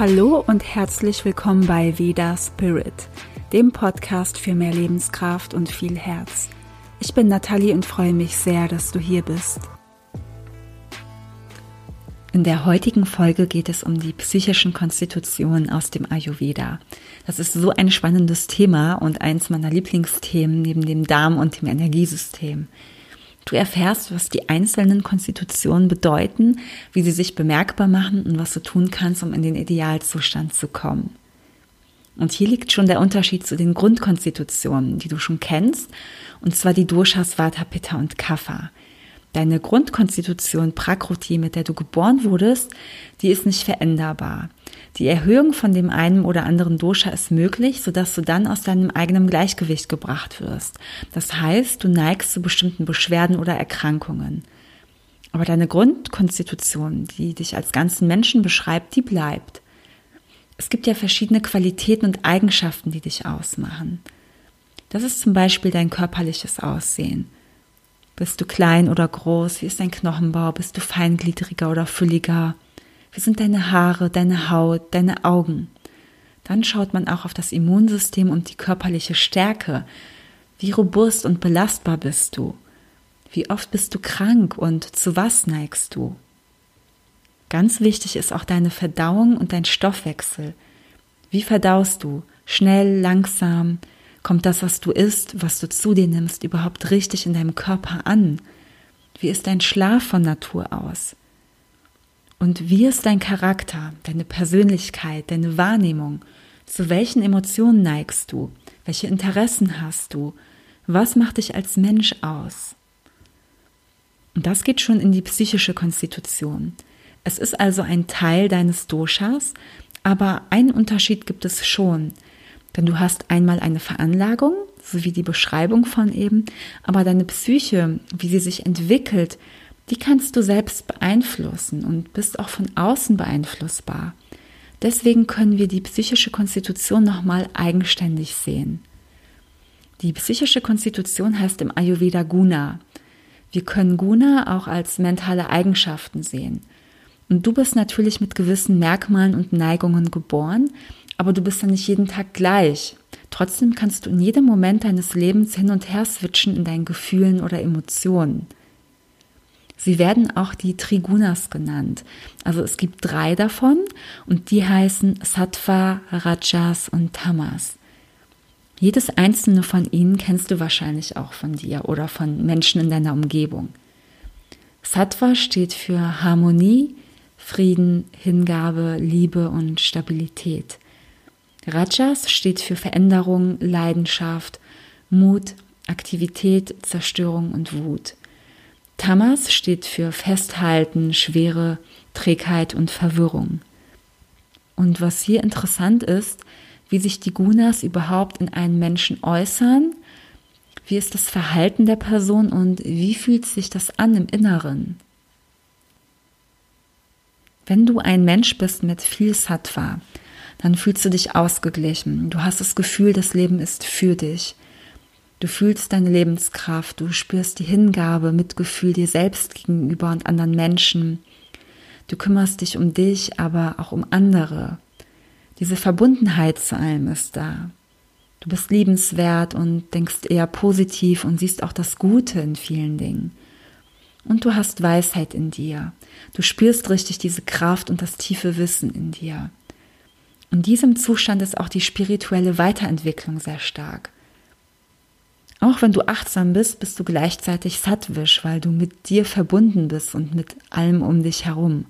Hallo und herzlich willkommen bei Veda Spirit, dem Podcast für mehr Lebenskraft und viel Herz. Ich bin Nathalie und freue mich sehr, dass du hier bist. In der heutigen Folge geht es um die psychischen Konstitutionen aus dem Ayurveda. Das ist so ein spannendes Thema und eins meiner Lieblingsthemen neben dem Darm und dem Energiesystem. Du erfährst, was die einzelnen Konstitutionen bedeuten, wie sie sich bemerkbar machen und was du tun kannst, um in den Idealzustand zu kommen. Und hier liegt schon der Unterschied zu den Grundkonstitutionen, die du schon kennst, und zwar die Doshas Vata, Pitta und Kapha. Deine Grundkonstitution Prakruti, mit der du geboren wurdest, die ist nicht veränderbar. Die Erhöhung von dem einen oder anderen Dosha ist möglich, sodass du dann aus deinem eigenen Gleichgewicht gebracht wirst. Das heißt, du neigst zu bestimmten Beschwerden oder Erkrankungen. Aber deine Grundkonstitution, die dich als ganzen Menschen beschreibt, die bleibt. Es gibt ja verschiedene Qualitäten und Eigenschaften, die dich ausmachen. Das ist zum Beispiel dein körperliches Aussehen. Bist du klein oder groß? Wie ist dein Knochenbau? Bist du feingliedriger oder fülliger? Wie sind deine Haare, deine Haut, deine Augen? Dann schaut man auch auf das Immunsystem und die körperliche Stärke. Wie robust und belastbar bist du? Wie oft bist du krank und zu was neigst du? Ganz wichtig ist auch deine Verdauung und dein Stoffwechsel. Wie verdaust du? Schnell, langsam? Kommt das, was du isst, was du zu dir nimmst, überhaupt richtig in deinem Körper an? Wie ist dein Schlaf von Natur aus? Und wie ist dein Charakter, deine Persönlichkeit, deine Wahrnehmung? Zu welchen Emotionen neigst du? Welche Interessen hast du? Was macht dich als Mensch aus? Und das geht schon in die psychische Konstitution. Es ist also ein Teil deines Doshas, aber einen Unterschied gibt es schon. Denn du hast einmal eine Veranlagung, so wie die Beschreibung von eben, aber deine Psyche, wie sie sich entwickelt, die kannst du selbst beeinflussen und bist auch von außen beeinflussbar. Deswegen können wir die psychische Konstitution nochmal eigenständig sehen. Die psychische Konstitution heißt im Ayurveda Guna. Wir können Guna auch als mentale Eigenschaften sehen. Und du bist natürlich mit gewissen Merkmalen und Neigungen geboren, aber du bist dann nicht jeden Tag gleich. Trotzdem kannst du in jedem Moment deines Lebens hin und her switchen in deinen Gefühlen oder Emotionen. Sie werden auch die Trigunas genannt. Also es gibt drei davon und die heißen Sattva, Rajas und Tamas. Jedes einzelne von ihnen kennst du wahrscheinlich auch von dir oder von Menschen in deiner Umgebung. Sattva steht für Harmonie, Frieden, Hingabe, Liebe und Stabilität. Rajas steht für Veränderung, Leidenschaft, Mut, Aktivität, Zerstörung und Wut. Tamas steht für Festhalten, Schwere, Trägheit und Verwirrung. Und was hier interessant ist, wie sich die Gunas überhaupt in einem Menschen äußern, wie ist das Verhalten der Person und wie fühlt sich das an im Inneren. Wenn du ein Mensch bist mit viel Sattva, dann fühlst du dich ausgeglichen. Du hast das Gefühl, das Leben ist für dich. Du fühlst deine Lebenskraft, du spürst die Hingabe, Mitgefühl dir selbst gegenüber und anderen Menschen. Du kümmerst dich um dich, aber auch um andere. Diese Verbundenheit zu allem ist da. Du bist liebenswert und denkst eher positiv und siehst auch das Gute in vielen Dingen. Und du hast Weisheit in dir. Du spürst richtig diese Kraft und das tiefe Wissen in dir. In diesem Zustand ist auch die spirituelle Weiterentwicklung sehr stark. Auch wenn du achtsam bist, bist du gleichzeitig sattwisch, weil du mit dir verbunden bist und mit allem um dich herum.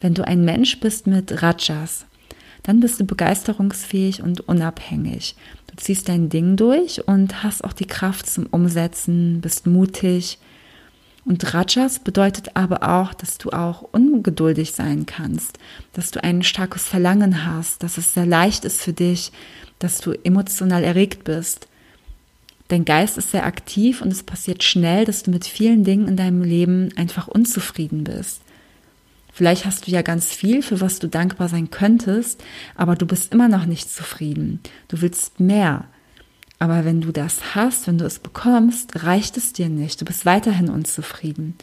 Wenn du ein Mensch bist mit Rajas, dann bist du begeisterungsfähig und unabhängig. Du ziehst dein Ding durch und hast auch die Kraft zum Umsetzen, bist mutig, und Rajas bedeutet aber auch, dass du auch ungeduldig sein kannst, dass du ein starkes Verlangen hast, dass es sehr leicht ist für dich, dass du emotional erregt bist. Dein Geist ist sehr aktiv und es passiert schnell, dass du mit vielen Dingen in deinem Leben einfach unzufrieden bist. Vielleicht hast du ja ganz viel, für was du dankbar sein könntest, aber du bist immer noch nicht zufrieden. Du willst mehr. Aber wenn du das hast, wenn du es bekommst, reicht es dir nicht. Du bist weiterhin unzufrieden.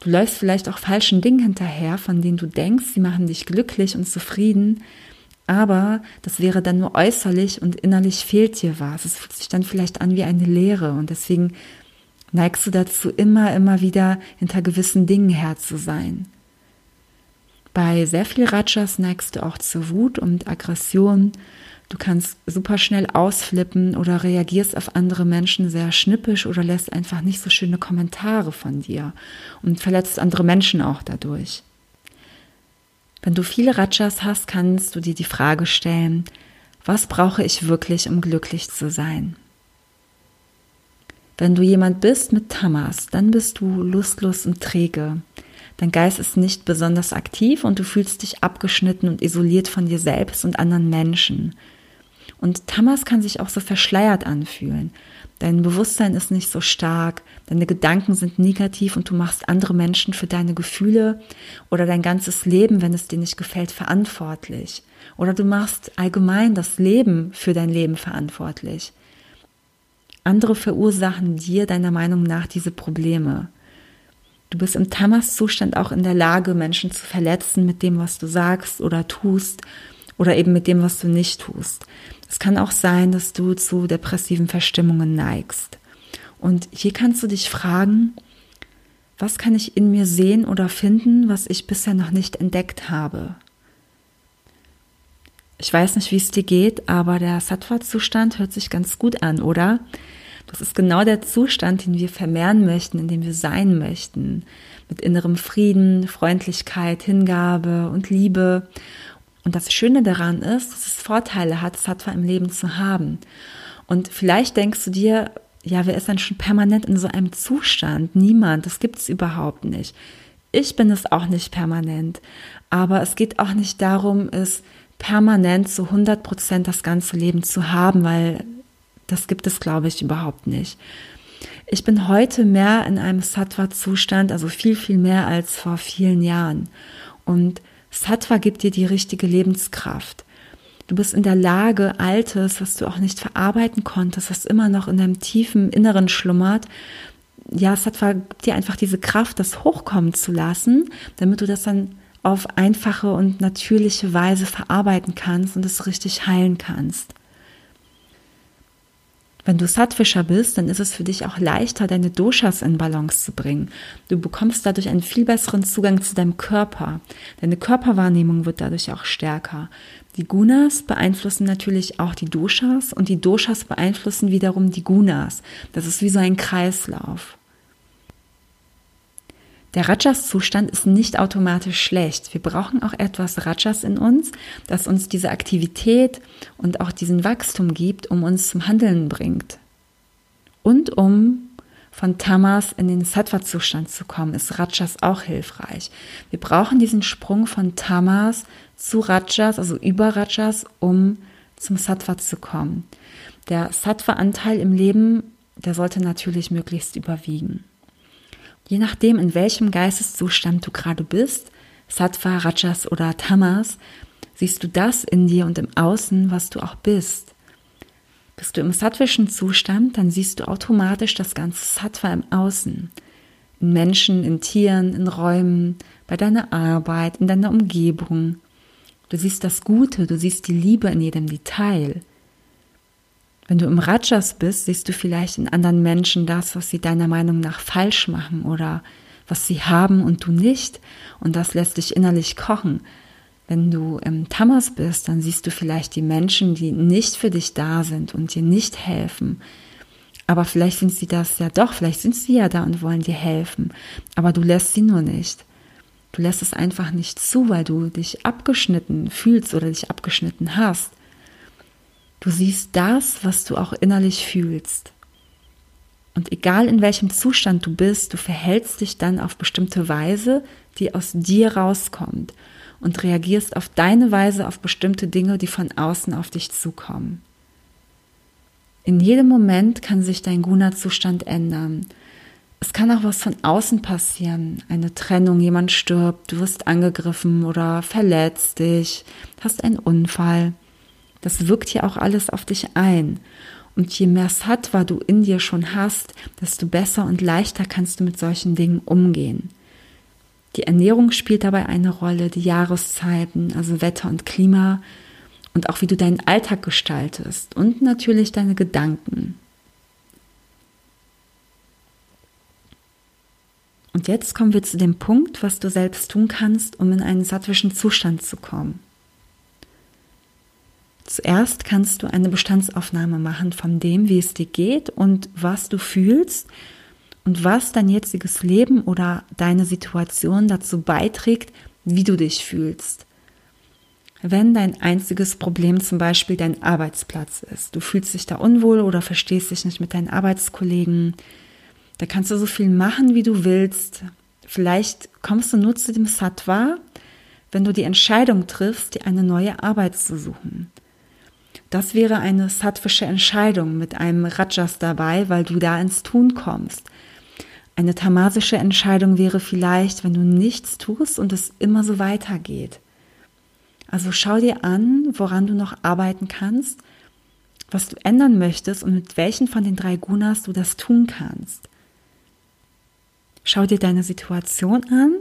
Du läufst vielleicht auch falschen Dingen hinterher, von denen du denkst, sie machen dich glücklich und zufrieden, aber das wäre dann nur äußerlich und innerlich fehlt dir was. Es fühlt sich dann vielleicht an wie eine Leere und deswegen neigst du dazu, immer, immer wieder hinter gewissen Dingen her zu sein. Bei sehr viel Rajas neigst du auch zu Wut und Aggression. Du kannst super schnell ausflippen oder reagierst auf andere Menschen sehr schnippisch oder lässt einfach nicht so schöne Kommentare von dir und verletzt andere Menschen auch dadurch. Wenn du viele Rajas hast, kannst du dir die Frage stellen, was brauche ich wirklich, um glücklich zu sein? Wenn du jemand bist mit Tamas, dann bist du lustlos und träge. Dein Geist ist nicht besonders aktiv und du fühlst dich abgeschnitten und isoliert von dir selbst und anderen Menschen. Und Tamas kann sich auch so verschleiert anfühlen. Dein Bewusstsein ist nicht so stark, deine Gedanken sind negativ und du machst andere Menschen für deine Gefühle oder dein ganzes Leben, wenn es dir nicht gefällt, verantwortlich. Oder du machst allgemein das Leben für dein Leben verantwortlich. Andere verursachen dir deiner Meinung nach diese Probleme. Du bist im Tamas-Zustand auch in der Lage, Menschen zu verletzen mit dem, was du sagst oder tust oder eben mit dem, was du nicht tust. Es kann auch sein, dass du zu depressiven Verstimmungen neigst. Und hier kannst du dich fragen, was kann ich in mir sehen oder finden, was ich bisher noch nicht entdeckt habe? Ich weiß nicht, wie es dir geht, aber der Sattva-Zustand hört sich ganz gut an, oder? Das ist genau der Zustand, den wir vermehren möchten, in dem wir sein möchten. Mit innerem Frieden, Freundlichkeit, Hingabe und Liebe. Und das Schöne daran ist, dass es Vorteile hat, Sattva im Leben zu haben. Und vielleicht denkst du dir, ja, wer ist denn schon permanent in so einem Zustand? Niemand, das gibt es überhaupt nicht. Ich bin es auch nicht permanent. Aber es geht auch nicht darum, es permanent zu 100 Prozent das ganze Leben zu haben, weil das gibt es, glaube ich, überhaupt nicht. Ich bin heute mehr in einem Sattva-Zustand, also viel, viel mehr als vor vielen Jahren. Und Sattva gibt dir die richtige Lebenskraft. Du bist in der Lage, Altes, was du auch nicht verarbeiten konntest, was immer noch in deinem tiefen Inneren schlummert, ja, Sattva gibt dir einfach diese Kraft, das hochkommen zu lassen, damit du das dann auf einfache und natürliche Weise verarbeiten kannst und es richtig heilen kannst. Wenn du Sattwischer bist, dann ist es für dich auch leichter, deine Doshas in Balance zu bringen. Du bekommst dadurch einen viel besseren Zugang zu deinem Körper. Deine Körperwahrnehmung wird dadurch auch stärker. Die Gunas beeinflussen natürlich auch die Doshas und die Doshas beeinflussen wiederum die Gunas. Das ist wie so ein Kreislauf. Der Rajas-Zustand ist nicht automatisch schlecht. Wir brauchen auch etwas Rajas in uns, das uns diese Aktivität und auch diesen Wachstum gibt, um uns zum Handeln bringt. Und um von Tamas in den Sattva-Zustand zu kommen, ist Rajas auch hilfreich. Wir brauchen diesen Sprung von Tamas zu Rajas, also über Rajas, um zum Sattva zu kommen. Der Sattva-Anteil im Leben, der sollte natürlich möglichst überwiegen. Je nachdem, in welchem Geisteszustand du gerade bist, Sattva, Rajas oder Tamas, siehst du das in dir und im Außen, was du auch bist. Bist du im sattvischen Zustand, dann siehst du automatisch das ganze Sattva im Außen. In Menschen, in Tieren, in Räumen, bei deiner Arbeit, in deiner Umgebung. Du siehst das Gute, du siehst die Liebe in jedem Detail. Wenn du im Rajas bist, siehst du vielleicht in anderen Menschen das, was sie deiner Meinung nach falsch machen oder was sie haben und du nicht. Und das lässt dich innerlich kochen. Wenn du im Tamas bist, dann siehst du vielleicht die Menschen, die nicht für dich da sind und dir nicht helfen. Aber vielleicht sind sie das ja doch, vielleicht sind sie ja da und wollen dir helfen. Aber du lässt sie nur nicht. Du lässt es einfach nicht zu, weil du dich abgeschnitten fühlst oder dich abgeschnitten hast. Du siehst das, was du auch innerlich fühlst. Und egal in welchem Zustand du bist, du verhältst dich dann auf bestimmte Weise, die aus dir rauskommt und reagierst auf deine Weise auf bestimmte Dinge, die von außen auf dich zukommen. In jedem Moment kann sich dein Guna-Zustand ändern. Es kann auch was von außen passieren. Eine Trennung, jemand stirbt, du wirst angegriffen oder verletzt dich, hast einen Unfall. Das wirkt ja auch alles auf dich ein. Und je mehr Sattva du in dir schon hast, desto besser und leichter kannst du mit solchen Dingen umgehen. Die Ernährung spielt dabei eine Rolle, die Jahreszeiten, also Wetter und Klima und auch wie du deinen Alltag gestaltest und natürlich deine Gedanken. Und jetzt kommen wir zu dem Punkt, was du selbst tun kannst, um in einen sattwischen Zustand zu kommen. Zuerst kannst du eine Bestandsaufnahme machen von dem, wie es dir geht und was du fühlst und was dein jetziges Leben oder deine Situation dazu beiträgt, wie du dich fühlst. Wenn dein einziges Problem zum Beispiel dein Arbeitsplatz ist, du fühlst dich da unwohl oder verstehst dich nicht mit deinen Arbeitskollegen, da kannst du so viel machen, wie du willst. Vielleicht kommst du nur zu dem Sattva, wenn du die Entscheidung triffst, dir eine neue Arbeit zu suchen. Das wäre eine sattwische Entscheidung mit einem Rajas dabei, weil du da ins Tun kommst. Eine tamasische Entscheidung wäre vielleicht, wenn du nichts tust und es immer so weitergeht. Also schau dir an, woran du noch arbeiten kannst, was du ändern möchtest und mit welchen von den drei Gunas du das tun kannst. Schau dir deine Situation an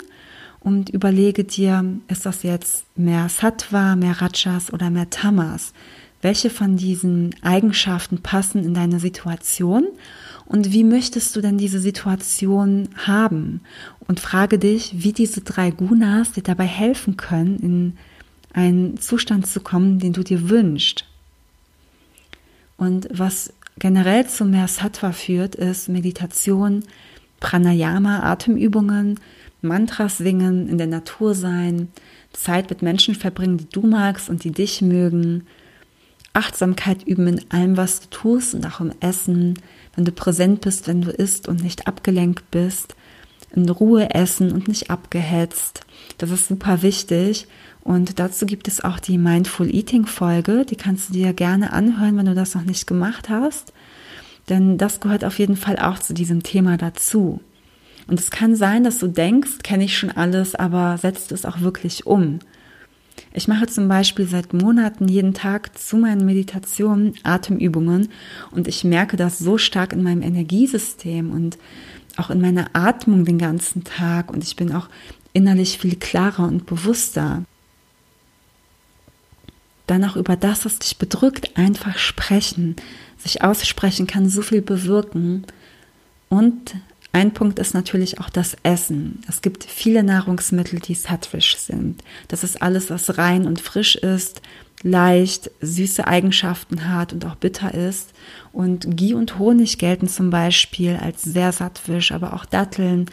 und überlege dir, ist das jetzt mehr Sattva, mehr Rajas oder mehr Tamas? Welche von diesen Eigenschaften passen in deine Situation und wie möchtest du denn diese Situation haben? Und frage dich, wie diese drei Gunas dir dabei helfen können, in einen Zustand zu kommen, den du dir wünschst. Und was generell zu mehr Sattva führt, ist Meditation, Pranayama, Atemübungen, Mantras singen, in der Natur sein, Zeit mit Menschen verbringen, die du magst und die dich mögen, Achtsamkeit üben in allem, was du tust und auch im Essen, wenn du präsent bist, wenn du isst und nicht abgelenkt bist, in Ruhe essen und nicht abgehetzt. Das ist super wichtig. Und dazu gibt es auch die Mindful Eating Folge. Die kannst du dir gerne anhören, wenn du das noch nicht gemacht hast. Denn das gehört auf jeden Fall auch zu diesem Thema dazu. Und es kann sein, dass du denkst, kenne ich schon alles, aber setzt es auch wirklich um. Ich mache zum Beispiel seit Monaten jeden Tag zu meinen Meditationen Atemübungen und ich merke das so stark in meinem Energiesystem und auch in meiner Atmung den ganzen Tag und ich bin auch innerlich viel klarer und bewusster. Dann auch über das, was dich bedrückt, einfach sprechen. Sich aussprechen kann so viel bewirken. Und ein Punkt ist natürlich auch das Essen. Es gibt viele Nahrungsmittel, die sattwisch sind. Das ist alles, was rein und frisch ist, leicht, süße Eigenschaften hat und auch bitter ist. Und Ghee und Honig gelten zum Beispiel als sehr sattwisch, aber auch Datteln,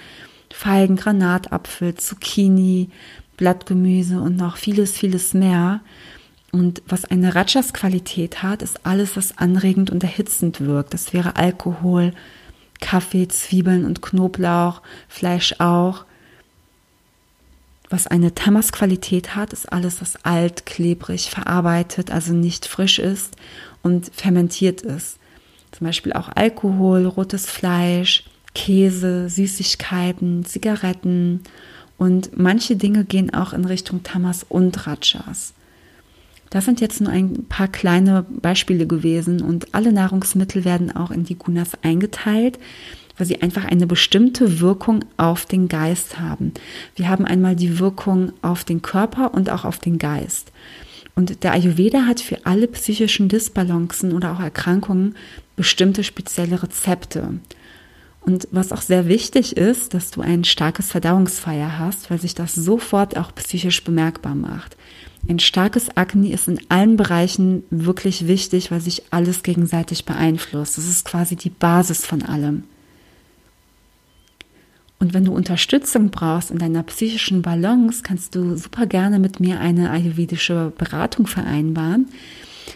Feigen, Granatapfel, Zucchini, Blattgemüse und noch vieles, vieles mehr. Und was eine Rajas-Qualität hat, ist alles, was anregend und erhitzend wirkt. Das wäre Alkohol, Kaffee, Zwiebeln und Knoblauch, Fleisch auch. Was eine Tamas-Qualität hat, ist alles, was alt, klebrig, verarbeitet, also nicht frisch ist und fermentiert ist. Zum Beispiel auch Alkohol, rotes Fleisch, Käse, Süßigkeiten, Zigaretten und manche Dinge gehen auch in Richtung Tamas und Rajas. Das sind jetzt nur ein paar kleine Beispiele gewesen und alle Nahrungsmittel werden auch in die Gunas eingeteilt, weil sie einfach eine bestimmte Wirkung auf den Geist haben. Wir haben einmal die Wirkung auf den Körper und auch auf den Geist. Und der Ayurveda hat für alle psychischen Disbalancen oder auch Erkrankungen bestimmte spezielle Rezepte. Und was auch sehr wichtig ist, dass du ein starkes Verdauungsfeuer hast, weil sich das sofort auch psychisch bemerkbar macht. Ein starkes Agni ist in allen Bereichen wirklich wichtig, weil sich alles gegenseitig beeinflusst. Das ist quasi die Basis von allem. Und wenn du Unterstützung brauchst in deiner psychischen Balance, kannst du super gerne mit mir eine ayurvedische Beratung vereinbaren.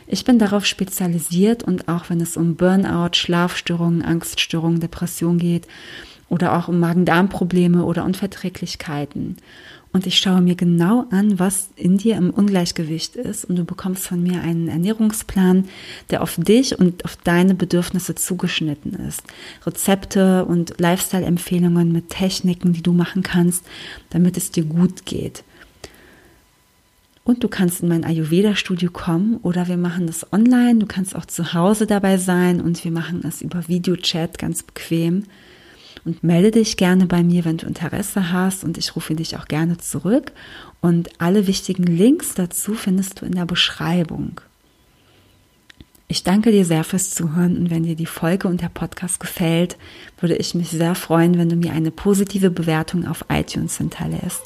Ich bin darauf spezialisiert und auch wenn es um Burnout, Schlafstörungen, Angststörungen, Depression geht oder auch um Magen-Darm-Probleme oder Unverträglichkeiten und ich schaue mir genau an, was in dir im Ungleichgewicht ist und du bekommst von mir einen Ernährungsplan, der auf dich und auf deine Bedürfnisse zugeschnitten ist. Rezepte und Lifestyle-Empfehlungen mit Techniken, die du machen kannst, damit es dir gut geht. Und du kannst in mein Ayurveda-Studio kommen oder wir machen das online. Du kannst auch zu Hause dabei sein und wir machen es über Videochat ganz bequem. Und melde dich gerne bei mir, wenn du Interesse hast und ich rufe dich auch gerne zurück. Und alle wichtigen Links dazu findest du in der Beschreibung. Ich danke dir sehr fürs Zuhören und wenn dir die Folge und der Podcast gefällt, würde ich mich sehr freuen, wenn du mir eine positive Bewertung auf iTunes hinterlässt.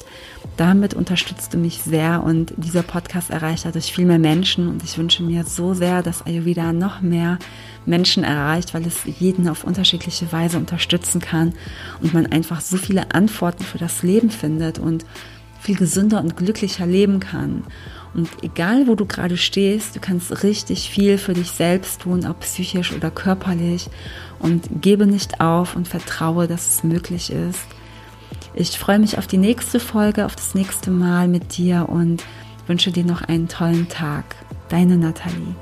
Damit unterstützt du mich sehr und dieser Podcast erreicht dadurch viel mehr Menschen und ich wünsche mir so sehr, dass Ayurveda noch mehr Menschen erreicht, weil es jeden auf unterschiedliche Weise unterstützen kann und man einfach so viele Antworten für das Leben findet und viel gesünder und glücklicher leben kann. Und egal, wo du gerade stehst, du kannst richtig viel für dich selbst tun, ob psychisch oder körperlich. Und gebe nicht auf und vertraue, dass es möglich ist. Ich freue mich auf die nächste Folge, auf das nächste Mal mit dir und wünsche dir noch einen tollen Tag. Deine Nathalie.